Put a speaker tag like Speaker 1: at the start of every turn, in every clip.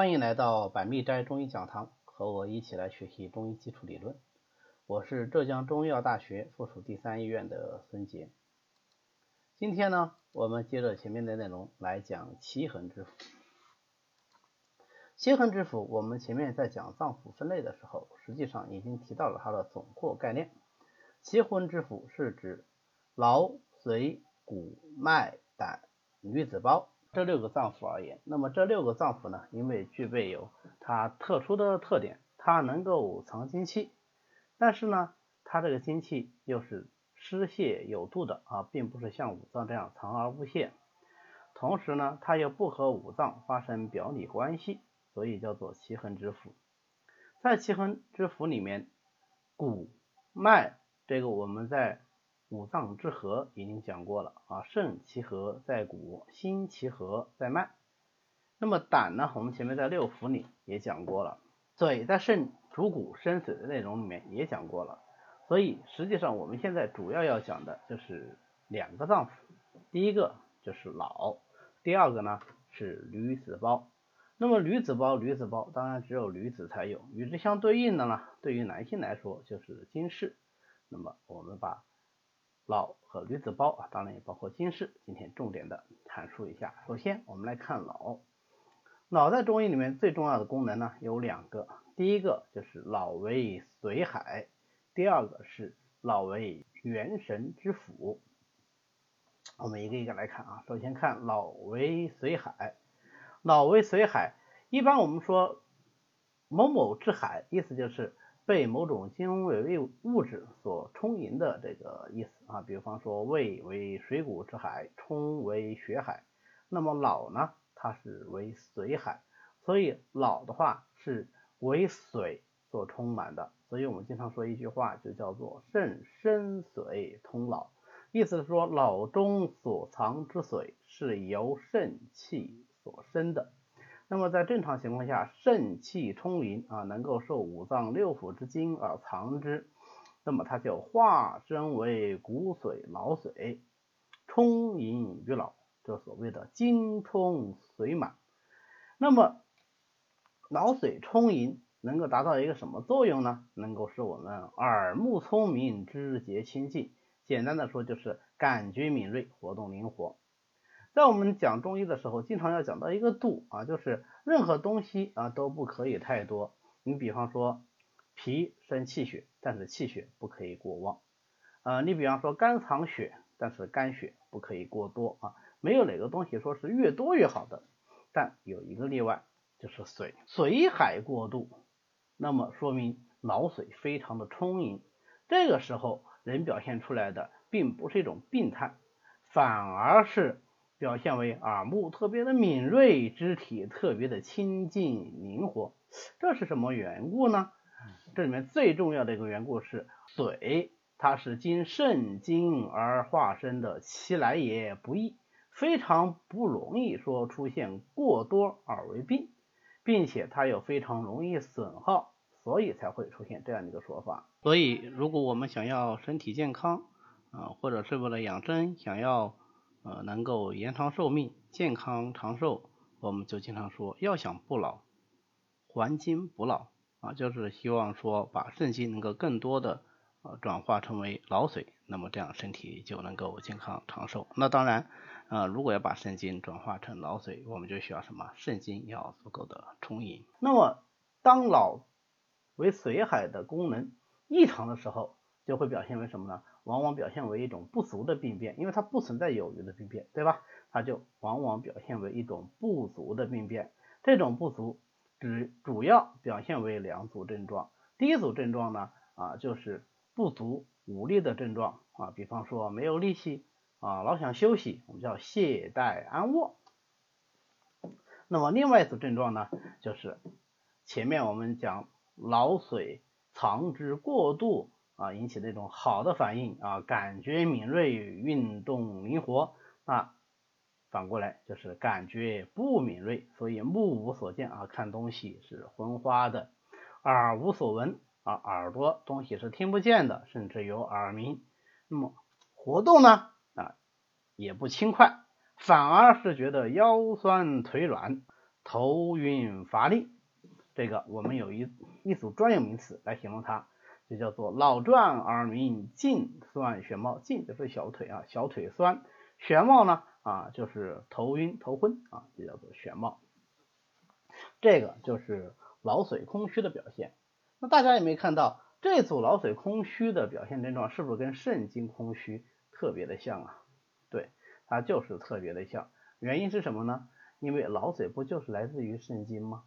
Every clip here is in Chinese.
Speaker 1: 欢迎来到百密斋中医讲堂，和我一起来学习中医基础理论。我是浙江中医药大学附属第三医院的孙杰。今天呢，我们接着前面的内容来讲奇恒之腑。奇恒之腑，我们前面在讲脏腑分类的时候，实际上已经提到了它的总括概念。奇恒之腑是指劳、髓、骨、脉、胆、女子胞。这六个脏腑而言，那么这六个脏腑呢，因为具备有它特殊的特点，它能够藏精气，但是呢，它这个精气又是失泄有度的啊，并不是像五脏这样藏而不泄。同时呢，它又不和五脏发生表里关系，所以叫做奇恒之腑。在奇恒之腑里面，骨、脉这个我们在。五脏之和已经讲过了啊，肾其和在骨，心其和在脉。那么胆呢，我们前面在六腑里也讲过了，嘴在肾主骨生髓的内容里面也讲过了。所以实际上我们现在主要要讲的就是两个脏腑，第一个就是脑，第二个呢是女子胞。那么女子胞，女子胞当然只有女子才有，与之相对应的呢，对于男性来说就是精室。那么我们把脑和女子胞啊，当然也包括金氏。今天重点的阐述一下。首先，我们来看脑。脑在中医里面最重要的功能呢有两个，第一个就是脑为髓海，第二个是脑为元神之府。我们一个一个来看啊。首先看脑为髓海，脑为髓海，一般我们说某某之海，意思就是。被某种金融为物质所充盈的这个意思啊，比方说胃为水谷之海，冲为血海，那么脑呢，它是为髓海，所以脑的话是为水所充满的，所以我们经常说一句话就叫做肾生水通脑，意思是说脑中所藏之水是由肾气所生的。那么在正常情况下，肾气充盈啊，能够受五脏六腑之精而藏之，那么它就化身为骨髓、脑髓，充盈于脑，这所谓的精充髓满。那么脑髓充盈能够达到一个什么作用呢？能够使我们耳目聪明、知觉清净。简单的说，就是感觉敏锐、活动灵活。在我们讲中医的时候，经常要讲到一个度啊，就是任何东西啊都不可以太多。你比方说脾生气血，但是气血不可以过旺啊。你比方说肝藏血，但是肝血不可以过多啊。没有哪个东西说是越多越好的，但有一个例外，就是水，水海过度，那么说明脑髓非常的充盈。这个时候人表现出来的并不是一种病态，反而是。表现为耳目特别的敏锐，肢体特别的轻劲灵活，这是什么缘故呢？这里面最重要的一个缘故是水，它是经肾经而化生的，其来也不易，非常不容易说出现过多而为病，并且它又非常容易损耗，所以才会出现这样的一个说法。所以，如果我们想要身体健康啊，或者是为了养生，想要呃，能够延长寿命、健康长寿，我们就经常说，要想不老，还精补脑啊，就是希望说把肾精能够更多的呃转化成为脑髓，那么这样身体就能够健康长寿。那当然，呃，如果要把肾精转化成脑髓，我们就需要什么？肾精要足够的充盈。那么，当脑为髓海的功能异常的时候，就会表现为什么呢？往往表现为一种不足的病变，因为它不存在有余的病变，对吧？它就往往表现为一种不足的病变。这种不足只主要表现为两组症状。第一组症状呢，啊，就是不足无力的症状啊，比方说没有力气啊，老想休息，我们叫懈怠安卧。那么另外一组症状呢，就是前面我们讲劳损藏之过度。啊，引起那种好的反应啊，感觉敏锐，运动灵活。那反过来就是感觉不敏锐，所以目无所见啊，看东西是昏花的；耳无所闻啊，耳朵东西是听不见的，甚至有耳鸣。那么活动呢啊也不轻快，反而是觉得腰酸腿软，头晕乏力。这个我们有一一组专有名词来形容它，就叫做老转耳鸣颈酸眩冒。颈就是小腿啊，小腿酸；眩冒呢啊就是头晕头昏啊，就叫做眩冒。这个就是脑髓空虚的表现。那大家有没有看到这组脑髓空虚的表现症状是不是跟肾经空虚特别的像啊？对，它就是特别的像。原因是什么呢？因为脑髓不就是来自于肾经吗？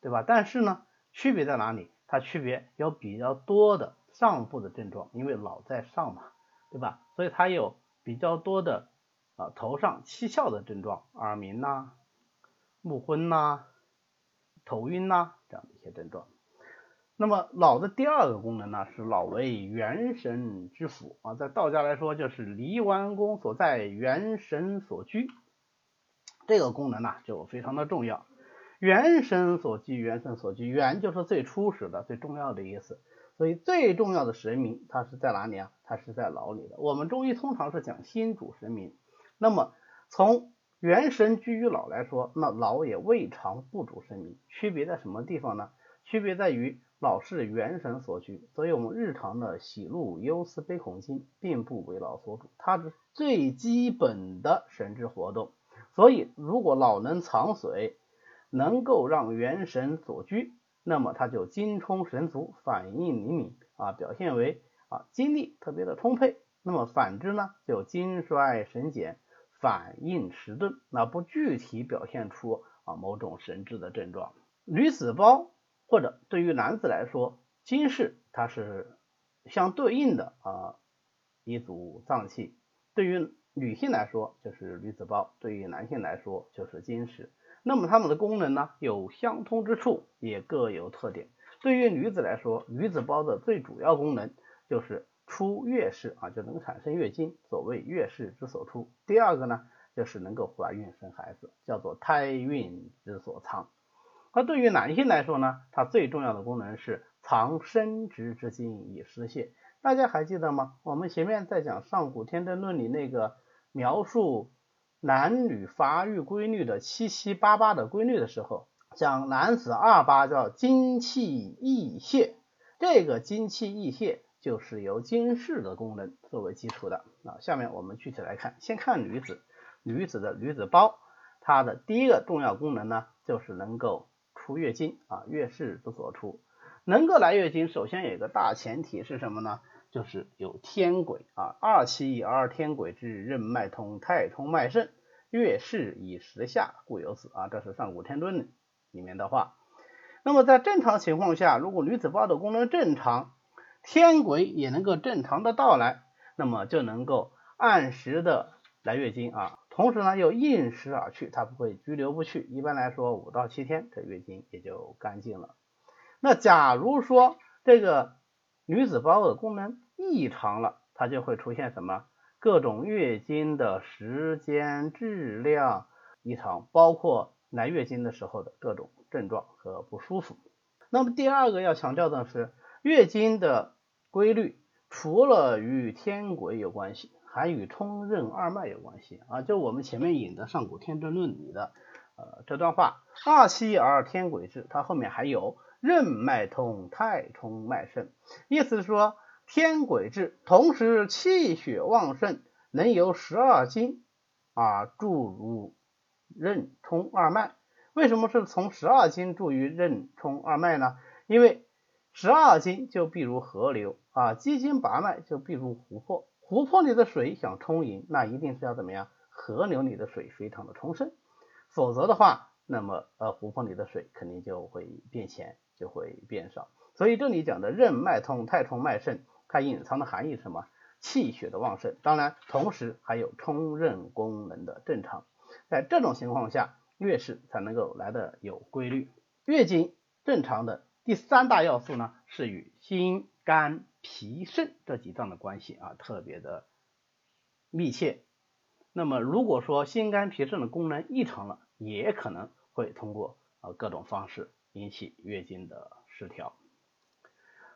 Speaker 1: 对吧？但是呢，区别在哪里？它区别有比较多的上部的症状，因为脑在上嘛，对吧？所以它有比较多的啊头上七窍的症状，耳鸣呐、目昏呐、头晕呐这样的一些症状。那么脑的第二个功能呢，是脑为元神之府啊，在道家来说就是离丸宫所在，元神所居。这个功能呢就非常的重要。元神所居，元神所居，元就是最初始的、最重要的意思。所以最重要的神明，它是在哪里啊？它是在脑里的。我们中医通常是讲心主神明。那么从元神居于脑来说，那脑也未尝不主神明。区别在什么地方呢？区别在于脑是元神所居，所以我们日常的喜怒忧思悲恐惊，并不为脑所主，它是最基本的神志活动。所以如果脑能藏水，能够让元神所居，那么它就精充神足，反应灵敏啊，表现为啊精力特别的充沛。那么反之呢，就精衰神减，反应迟钝，那不具体表现出啊某种神志的症状。女子胞或者对于男子来说，精室它是相对应的啊一组脏器，对于女性来说就是女子胞，对于男性来说就是精室。那么它们的功能呢，有相通之处，也各有特点。对于女子来说，女子胞的最主要功能就是出月事啊，就能产生月经，所谓月事之所出。第二个呢，就是能够怀孕生孩子，叫做胎孕之所藏。而对于男性来说呢，它最重要的功能是藏生殖之精以失泄。大家还记得吗？我们前面在讲《上古天真论》里那个描述。男女发育规律的七七八八的规律的时候，讲男子二八叫精气溢泄，这个精气溢泄就是由精室的功能作为基础的。啊，下面我们具体来看，先看女子，女子的女子胞，它的第一个重要功能呢，就是能够出月经啊，月事之所出，能够来月经，首先有一个大前提是什么呢？就是有天癸啊，二七而天癸之任脉通，太冲脉盛，月事以时下，故有此啊。这是上古天论里面的话。那么在正常情况下，如果女子胞的功能正常，天癸也能够正常的到来，那么就能够按时的来月经啊。同时呢，又应时而去，它不会拘留不去。一般来说，五到七天，这月经也就干净了。那假如说这个女子胞的功能，异常了，它就会出现什么？各种月经的时间、质量异常，包括来月经的时候的各种症状和不舒服。那么第二个要强调的是，月经的规律除了与天癸有关系，还与冲任二脉有关系啊。就我们前面引的《上古天真论》里的呃这段话：二七而天癸至，它后面还有任脉通，太冲脉盛，意思是说。天癸至，同时气血旺盛，能由十二经啊注入任冲二脉。为什么是从十二经注于任冲二脉呢？因为十二经就比如河流啊，七经八脉就比如湖泊。湖泊里的水想充盈，那一定是要怎么样？河流里的水非常的充盛，否则的话，那么呃湖泊里的水肯定就会变浅，就会变少。所以这里讲的任脉通，太冲脉盛。它隐藏的含义是什么？气血的旺盛，当然同时还有冲任功能的正常。在这种情况下，月事才能够来的有规律。月经正常的第三大要素呢，是与心、肝、脾、肾这几脏的关系啊特别的密切。那么如果说心、肝、脾、肾的功能异常了，也可能会通过啊各种方式引起月经的失调。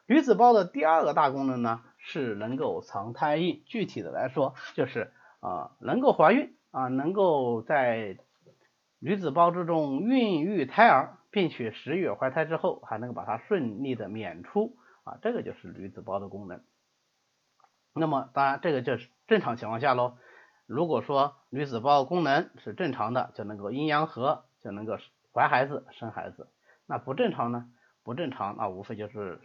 Speaker 1: 女子胞的第二个大功能呢，是能够藏胎印。具体的来说，就是啊，能够怀孕啊，能够在女子胞之中孕育胎儿，并且十月怀胎之后还能够把它顺利的娩出啊，这个就是女子胞的功能。那么当然这个就是正常情况下喽。如果说女子胞功能是正常的，就能够阴阳合，就能够怀孩子生孩子。那不正常呢？不正常，那无非就是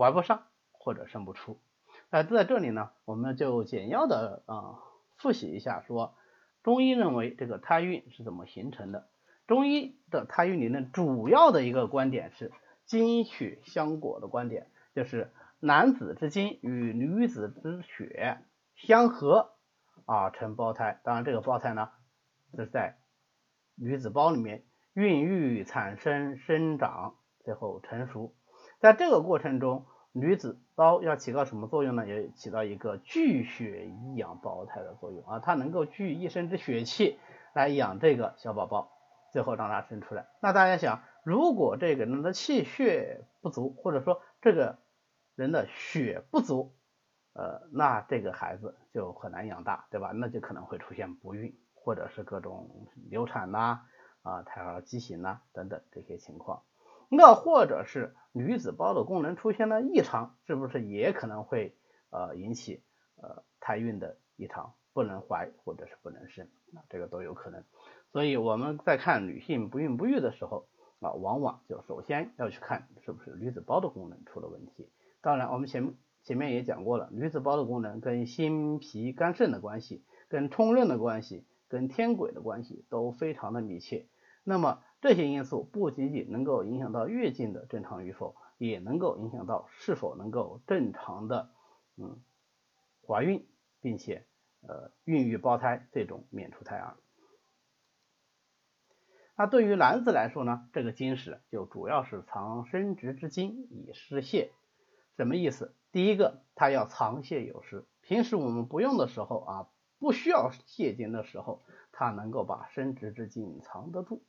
Speaker 1: 怀不上或者生不出。那在这里呢，我们就简要的啊复习一下，说中医认为这个胎孕是怎么形成的。中医的胎孕理论主要的一个观点是精血相果的观点，就是男子之精与女子之血相合。啊，成胞胎，当然这个胞胎呢是在女子胞里面孕育、产生、生长，最后成熟。在这个过程中，女子胞要起到什么作用呢？也起到一个聚血以养胞胎的作用啊，它能够聚一身之血气来养这个小宝宝，最后让它生出来。那大家想，如果这个人的气血不足，或者说这个人的血不足，呃，那这个孩子就很难养大，对吧？那就可能会出现不孕，或者是各种流产呐，啊，胎儿畸形呐等等这些情况。那或者是女子胞的功能出现了异常，是不是也可能会呃引起呃胎孕的异常，不能怀或者是不能生，啊，这个都有可能。所以我们在看女性不孕不育的时候啊，往往就首先要去看是不是女子胞的功能出了问题。当然，我们前。前面也讲过了，女子胞的功能跟心脾肝肾的关系、跟冲任的关系、跟天癸的关系都非常的密切。那么这些因素不仅仅能够影响到月经的正常与否，也能够影响到是否能够正常的嗯怀孕，并且呃孕育胞胎，最终免除胎儿。那对于男子来说呢，这个精石就主要是藏生殖之精以失泄。什么意思？第一个，它要藏泄有失，平时我们不用的时候啊，不需要泄精的时候，它能够把生殖之精藏得住；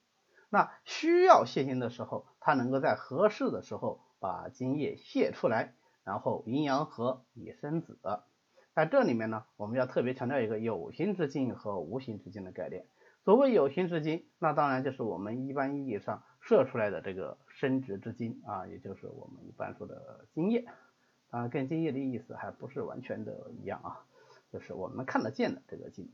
Speaker 1: 那需要泄精的时候，它能够在合适的时候把精液泄出来，然后阴阳合以生子。在这里面呢，我们要特别强调一个有形之精和无形之精的概念。所谓有形之精，那当然就是我们一般意义上射出来的这个生殖之精啊，也就是我们一般说的精液啊，跟精液的意思还不是完全的一样啊，就是我们看得见的这个精。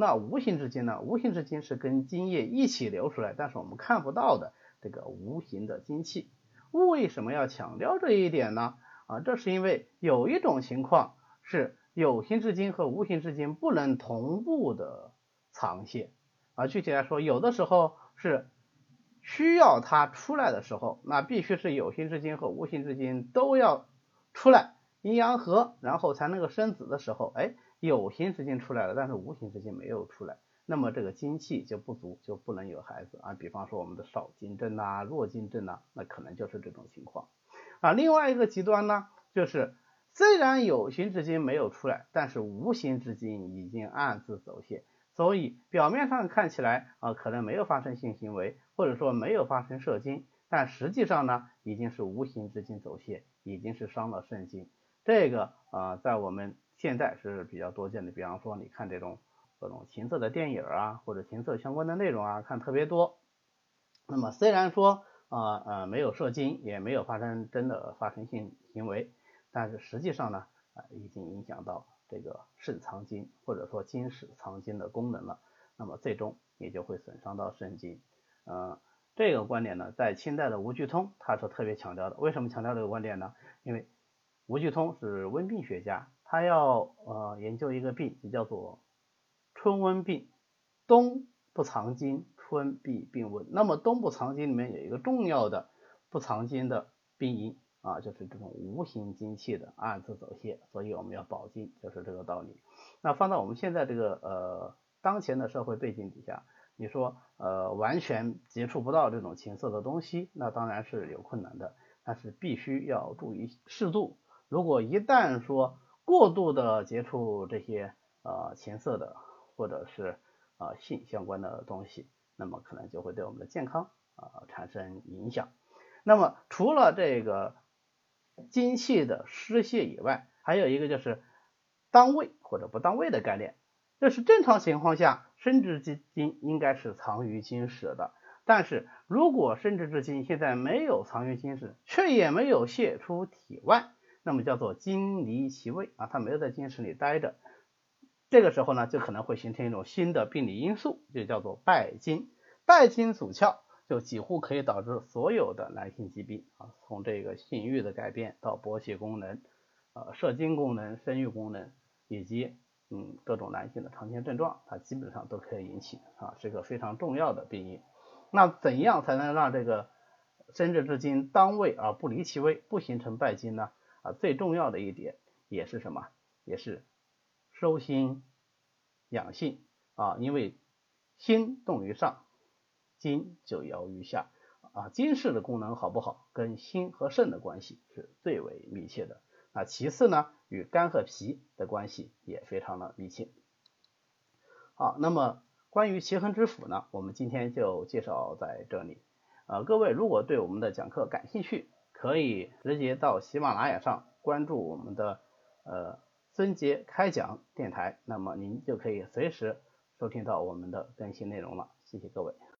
Speaker 1: 那无形之精呢？无形之精是跟精液一起流出来，但是我们看不到的这个无形的精气。为什么要强调这一点呢？啊，这是因为有一种情况是有形之精和无形之精不能同步的藏泄。啊，具体来说，有的时候是需要它出来的时候，那必须是有形之精和无形之精都要出来，阴阳合，然后才能够生子的时候，哎，有形之精出来了，但是无形之精没有出来，那么这个精气就不足，就不能有孩子啊。比方说我们的少精症呐、弱精症呐，那可能就是这种情况啊。另外一个极端呢，就是虽然有形之精没有出来，但是无形之精已经暗自走泄。所以表面上看起来啊，可能没有发生性行为，或者说没有发生射精，但实际上呢，已经是无形之精走泄，已经是伤了肾经。这个啊，在我们现在是比较多见的。比方说，你看这种各种情色的电影啊，或者情色相关的内容啊，看特别多。那么虽然说啊呃没有射精，也没有发生真的发生性行为，但是实际上呢啊已经影响到。这个肾藏精或者说精室藏精的功能了，那么最终也就会损伤到肾精。呃，这个观点呢，在清代的吴鞠通他是特别强调的。为什么强调这个观点呢？因为吴鞠通是温病学家，他要呃研究一个病，就叫做春温病。冬不藏精，春必病温。那么冬不藏精里面有一个重要的不藏精的病因。啊，就是这种无形精气的暗自走泄，所以我们要保精，就是这个道理。那放到我们现在这个呃当前的社会背景底下，你说呃完全接触不到这种情色的东西，那当然是有困难的。但是必须要注意适度。如果一旦说过度的接触这些呃情色的或者是啊性相关的东西，那么可能就会对我们的健康啊产生影响。那么除了这个。精气的失泄以外，还有一个就是当位或者不当位的概念。就是正常情况下，生殖之精应该是藏于精室的。但是如果生殖之精现在没有藏于精室，却也没有泄出体外，那么叫做精离其位啊，它没有在精室里待着。这个时候呢，就可能会形成一种新的病理因素，就叫做败精。败精阻窍，就几乎可以导致所有的男性疾病啊，从这个性欲的改变到勃起功能、呃射精功能、生育功能，以及嗯各种男性的常见症状，它基本上都可以引起啊，是一个非常重要的病因。那怎样才能让这个生殖之精当位而不离其位，不形成败精呢？最重要的一点也是什么？也是收心养性啊，因为心动于上，精就摇于下啊。精室的功能好不好，跟心和肾的关系是最为密切的。那其次呢，与肝和脾的关系也非常的密切。好，那么。关于奇恒之府呢，我们今天就介绍在这里。呃，各位如果对我们的讲课感兴趣，可以直接到喜马拉雅上关注我们的呃孙杰开讲电台，那么您就可以随时收听到我们的更新内容了。谢谢各位。